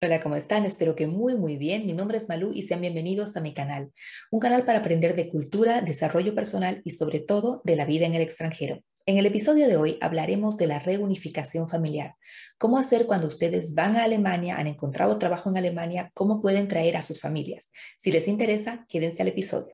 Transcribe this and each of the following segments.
Hola, ¿cómo están? Espero que muy, muy bien. Mi nombre es Malú y sean bienvenidos a mi canal, un canal para aprender de cultura, desarrollo personal y sobre todo de la vida en el extranjero. En el episodio de hoy hablaremos de la reunificación familiar. Cómo hacer cuando ustedes van a Alemania, han encontrado trabajo en Alemania, cómo pueden traer a sus familias. Si les interesa, quédense al episodio.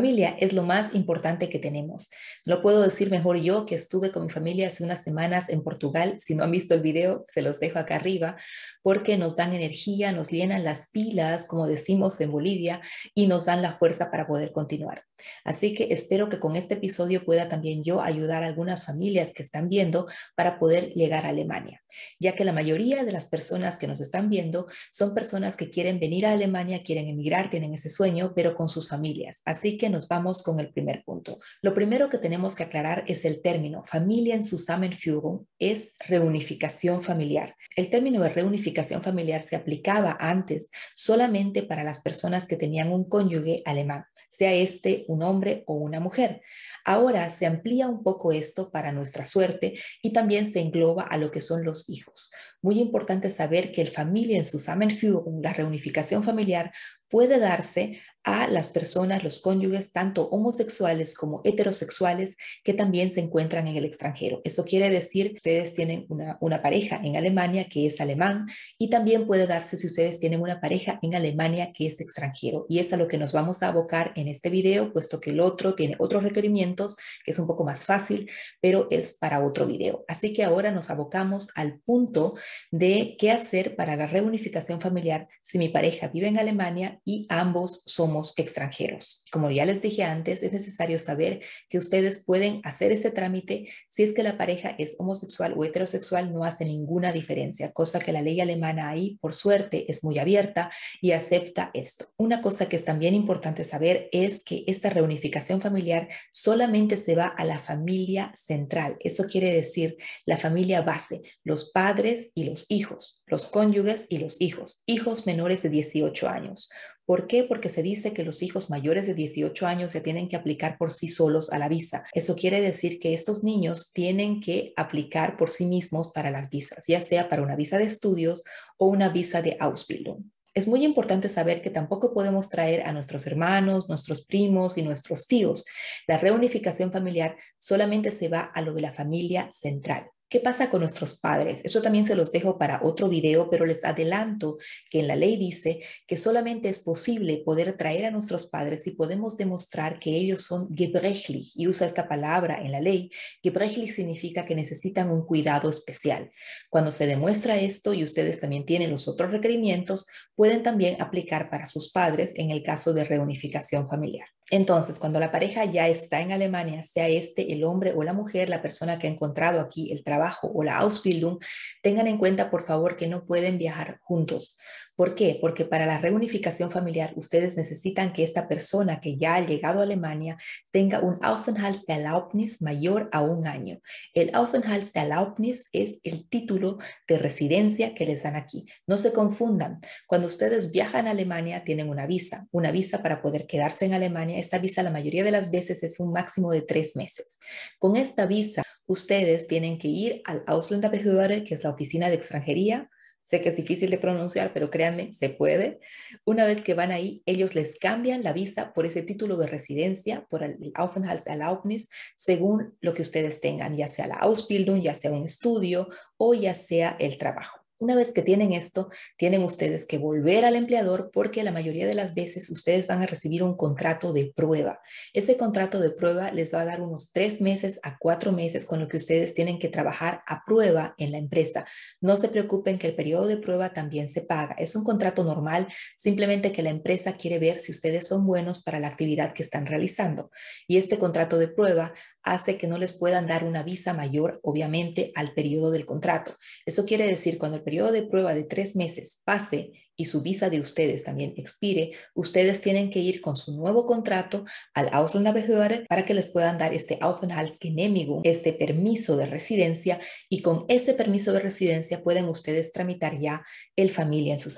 Familia es lo más importante que tenemos. Lo puedo decir mejor yo que estuve con mi familia hace unas semanas en Portugal. Si no han visto el video, se los dejo acá arriba, porque nos dan energía, nos llenan las pilas, como decimos en Bolivia, y nos dan la fuerza para poder continuar. Así que espero que con este episodio pueda también yo ayudar a algunas familias que están viendo para poder llegar a Alemania, ya que la mayoría de las personas que nos están viendo son personas que quieren venir a Alemania, quieren emigrar, tienen ese sueño, pero con sus familias. Así que nos vamos con el primer punto. Lo primero que tenemos que aclarar es el término Familia en Zusammenführung, es reunificación familiar. El término de reunificación familiar se aplicaba antes solamente para las personas que tenían un cónyuge alemán sea este un hombre o una mujer. Ahora se amplía un poco esto para nuestra suerte y también se engloba a lo que son los hijos. Muy importante saber que el familia en Zusammenführung, la reunificación familiar, puede darse a las personas, los cónyuges, tanto homosexuales como heterosexuales, que también se encuentran en el extranjero. Eso quiere decir que ustedes tienen una, una, pareja en Alemania que es alemán y también puede darse si ustedes tienen una pareja en Alemania que es extranjero. Y es a lo que nos vamos a abocar en este video, puesto que el otro tiene otros requerimientos, que es un poco más fácil, pero es para otro video. Así que ahora nos abocamos al punto de qué hacer para la reunificación familiar si mi pareja vive en Alemania y ambos son extranjeros. Como ya les dije antes, es necesario saber que ustedes pueden hacer ese trámite si es que la pareja es homosexual o heterosexual, no hace ninguna diferencia, cosa que la ley alemana ahí, por suerte, es muy abierta y acepta esto. Una cosa que es también importante saber es que esta reunificación familiar solamente se va a la familia central. Eso quiere decir la familia base, los padres y los hijos, los cónyuges y los hijos, hijos menores de 18 años. ¿Por qué? Porque se dice que los hijos mayores de 18 años se tienen que aplicar por sí solos a la visa. Eso quiere decir que estos niños tienen que aplicar por sí mismos para las visas, ya sea para una visa de estudios o una visa de Ausbildung. Es muy importante saber que tampoco podemos traer a nuestros hermanos, nuestros primos y nuestros tíos. La reunificación familiar solamente se va a lo de la familia central. ¿Qué pasa con nuestros padres? Eso también se los dejo para otro video, pero les adelanto que en la ley dice que solamente es posible poder traer a nuestros padres si podemos demostrar que ellos son gebrechlich, y usa esta palabra en la ley. Gebrechlich significa que necesitan un cuidado especial. Cuando se demuestra esto y ustedes también tienen los otros requerimientos, pueden también aplicar para sus padres en el caso de reunificación familiar. Entonces, cuando la pareja ya está en Alemania, sea este el hombre o la mujer, la persona que ha encontrado aquí el trabajo o la Ausbildung, tengan en cuenta, por favor, que no pueden viajar juntos. ¿Por qué? Porque para la reunificación familiar ustedes necesitan que esta persona que ya ha llegado a Alemania tenga un Aufenthaltserlaubnis mayor a un año. El Aufenthaltserlaubnis es el título de residencia que les dan aquí. No se confundan. Cuando ustedes viajan a Alemania tienen una visa, una visa para poder quedarse en Alemania. Esta visa la mayoría de las veces es un máximo de tres meses. Con esta visa ustedes tienen que ir al Ausländerbehörde, que es la oficina de extranjería, Sé que es difícil de pronunciar, pero créanme, se puede. Una vez que van ahí, ellos les cambian la visa por ese título de residencia, por el Aufenthaltserlaubnis, según lo que ustedes tengan, ya sea la Ausbildung, ya sea un estudio o ya sea el trabajo. Una vez que tienen esto, tienen ustedes que volver al empleador porque la mayoría de las veces ustedes van a recibir un contrato de prueba. Ese contrato de prueba les va a dar unos tres meses a cuatro meses con lo que ustedes tienen que trabajar a prueba en la empresa. No se preocupen que el periodo de prueba también se paga. Es un contrato normal, simplemente que la empresa quiere ver si ustedes son buenos para la actividad que están realizando. Y este contrato de prueba hace que no les puedan dar una visa mayor, obviamente, al periodo del contrato. Eso quiere decir, cuando el periodo de prueba de tres meses pase y su visa de ustedes también expire, ustedes tienen que ir con su nuevo contrato al Ausländerbehörde para que les puedan dar este Aufenthaltsgenehmigung, este permiso de residencia, y con ese permiso de residencia pueden ustedes tramitar ya el familia en su.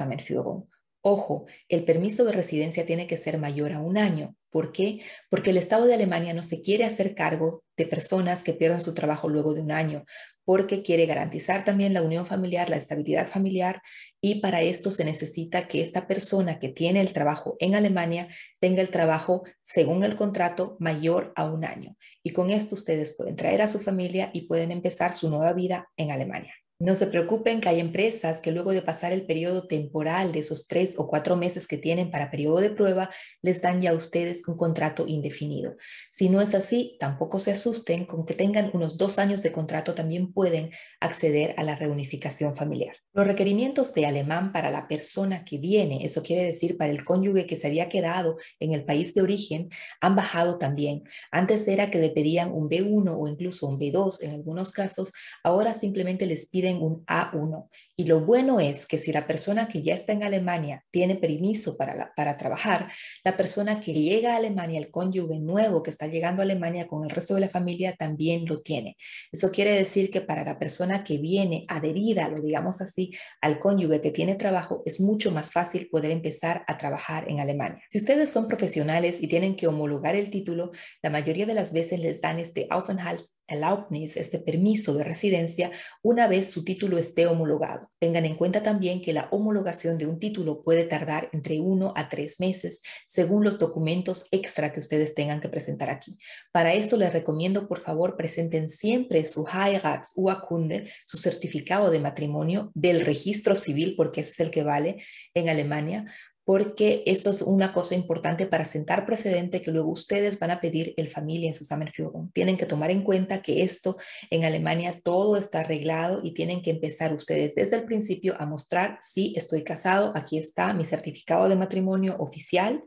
Ojo, el permiso de residencia tiene que ser mayor a un año. ¿Por qué? Porque el Estado de Alemania no se quiere hacer cargo de personas que pierdan su trabajo luego de un año, porque quiere garantizar también la unión familiar, la estabilidad familiar, y para esto se necesita que esta persona que tiene el trabajo en Alemania tenga el trabajo según el contrato mayor a un año. Y con esto ustedes pueden traer a su familia y pueden empezar su nueva vida en Alemania. No se preocupen que hay empresas que luego de pasar el periodo temporal de esos tres o cuatro meses que tienen para periodo de prueba, les dan ya a ustedes un contrato indefinido. Si no es así, tampoco se asusten, con que tengan unos dos años de contrato también pueden acceder a la reunificación familiar. Los requerimientos de alemán para la persona que viene, eso quiere decir para el cónyuge que se había quedado en el país de origen, han bajado también. Antes era que le pedían un B1 o incluso un B2 en algunos casos, ahora simplemente les piden un A1. Y lo bueno es que si la persona que ya está en Alemania tiene permiso para, para trabajar, la persona que llega a Alemania, el cónyuge nuevo que está llegando a Alemania con el resto de la familia, también lo tiene. Eso quiere decir que para la persona que viene adherida, lo digamos así, al cónyuge que tiene trabajo, es mucho más fácil poder empezar a trabajar en Alemania. Si ustedes son profesionales y tienen que homologar el título, la mayoría de las veces les dan este Aufenthaltserlaubnis, este permiso de residencia, una vez su título esté homologado. Tengan en cuenta también que la homologación de un título puede tardar entre uno a tres meses según los documentos extra que ustedes tengan que presentar aquí. Para esto les recomiendo, por favor, presenten siempre su Heiratsurkunde, su certificado de matrimonio del registro civil, porque ese es el que vale en Alemania, porque esto es una cosa importante para sentar precedente que luego ustedes van a pedir el familia en su Zusammenführung. Tienen que tomar en cuenta que esto en Alemania todo está arreglado y tienen que empezar ustedes desde el principio a mostrar si estoy casado, aquí está mi certificado de matrimonio oficial,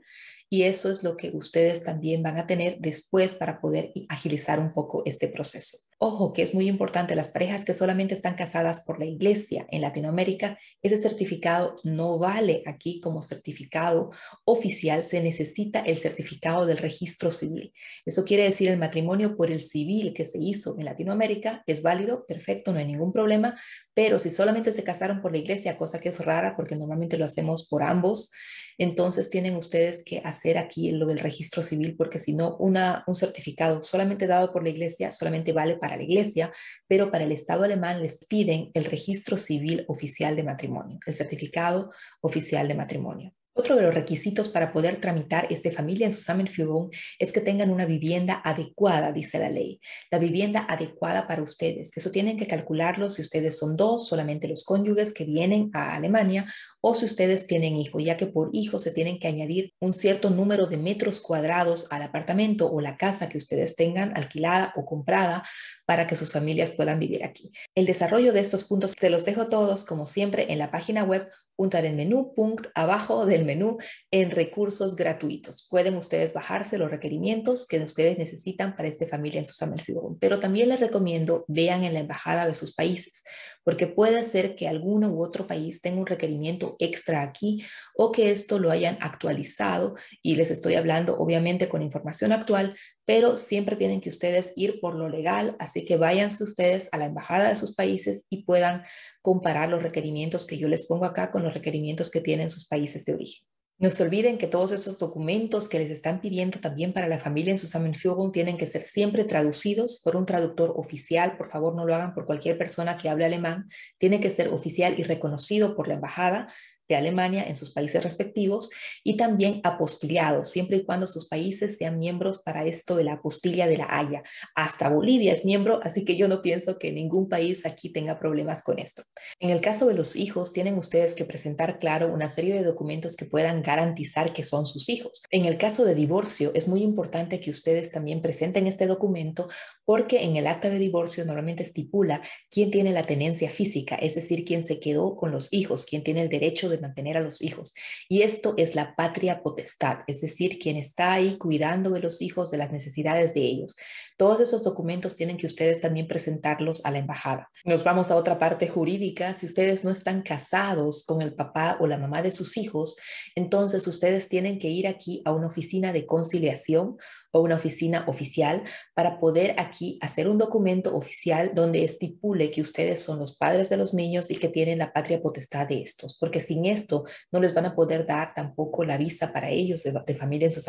y eso es lo que ustedes también van a tener después para poder agilizar un poco este proceso. Ojo, que es muy importante, las parejas que solamente están casadas por la iglesia en Latinoamérica, ese certificado no vale aquí como certificado oficial, se necesita el certificado del registro civil. Eso quiere decir el matrimonio por el civil que se hizo en Latinoamérica es válido, perfecto, no hay ningún problema, pero si solamente se casaron por la iglesia, cosa que es rara porque normalmente lo hacemos por ambos, entonces tienen ustedes que hacer aquí lo del registro civil, porque si no, un certificado solamente dado por la iglesia solamente vale para la iglesia, pero para el Estado alemán les piden el registro civil oficial de matrimonio, el certificado oficial de matrimonio. Otro de los requisitos para poder tramitar este familia en Zusammenführung es que tengan una vivienda adecuada, dice la ley. La vivienda adecuada para ustedes. Eso tienen que calcularlo si ustedes son dos, solamente los cónyuges que vienen a Alemania, o si ustedes tienen hijos, ya que por hijo se tienen que añadir un cierto número de metros cuadrados al apartamento o la casa que ustedes tengan alquilada o comprada para que sus familias puedan vivir aquí. El desarrollo de estos puntos se los dejo todos, como siempre, en la página web puntar en menú, punct abajo del menú en recursos gratuitos. Pueden ustedes bajarse los requerimientos que ustedes necesitan para esta familia en su Zusammenführung, pero también les recomiendo vean en la embajada de sus países, porque puede ser que alguno u otro país tenga un requerimiento extra aquí o que esto lo hayan actualizado y les estoy hablando obviamente con información actual, pero siempre tienen que ustedes ir por lo legal, así que váyanse ustedes a la embajada de sus países y puedan comparar los requerimientos que yo les pongo acá con los requerimientos que tienen sus países de origen. No se olviden que todos esos documentos que les están pidiendo también para la familia en Zusammenführung tienen que ser siempre traducidos por un traductor oficial. Por favor, no lo hagan por cualquier persona que hable alemán. Tiene que ser oficial y reconocido por la embajada de Alemania en sus países respectivos y también apostiliados, siempre y cuando sus países sean miembros para esto de la apostilla de la Haya. Hasta Bolivia es miembro, así que yo no pienso que ningún país aquí tenga problemas con esto. En el caso de los hijos, tienen ustedes que presentar, claro, una serie de documentos que puedan garantizar que son sus hijos. En el caso de divorcio, es muy importante que ustedes también presenten este documento porque en el acta de divorcio normalmente estipula quién tiene la tenencia física, es decir, quién se quedó con los hijos, quién tiene el derecho de mantener a los hijos. Y esto es la patria potestad, es decir, quien está ahí cuidando de los hijos, de las necesidades de ellos. Todos esos documentos tienen que ustedes también presentarlos a la embajada. Nos vamos a otra parte jurídica. Si ustedes no están casados con el papá o la mamá de sus hijos, entonces ustedes tienen que ir aquí a una oficina de conciliación o una oficina oficial para poder aquí hacer un documento oficial donde estipule que ustedes son los padres de los niños y que tienen la patria potestad de estos, porque sin esto no les van a poder dar tampoco la visa para ellos de, de familia en su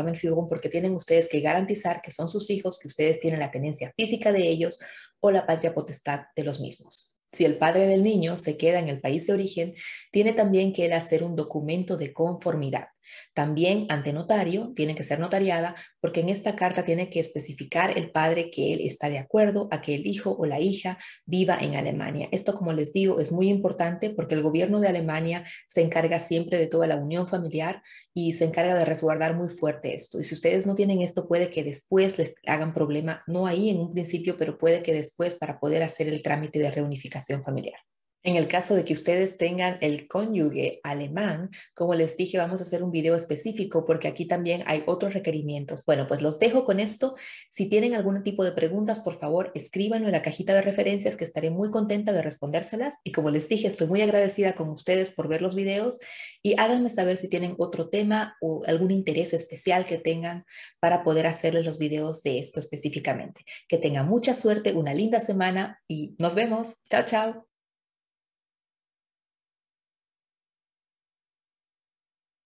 porque tienen ustedes que garantizar que son sus hijos, que ustedes tienen la tenencia física de ellos o la patria potestad de los mismos. Si el padre del niño se queda en el país de origen, tiene también que él hacer un documento de conformidad. También ante notario, tiene que ser notariada, porque en esta carta tiene que especificar el padre que él está de acuerdo a que el hijo o la hija viva en Alemania. Esto, como les digo, es muy importante porque el gobierno de Alemania se encarga siempre de toda la unión familiar y se encarga de resguardar muy fuerte esto. Y si ustedes no tienen esto, puede que después les hagan problema, no ahí en un principio, pero puede que después para poder hacer el trámite de reunificación familiar. En el caso de que ustedes tengan el cónyuge alemán, como les dije, vamos a hacer un video específico porque aquí también hay otros requerimientos. Bueno, pues los dejo con esto. Si tienen algún tipo de preguntas, por favor, escríbanlo en la cajita de referencias que estaré muy contenta de respondérselas. Y como les dije, estoy muy agradecida con ustedes por ver los videos y háganme saber si tienen otro tema o algún interés especial que tengan para poder hacerles los videos de esto específicamente. Que tengan mucha suerte, una linda semana y nos vemos. Chao, chao.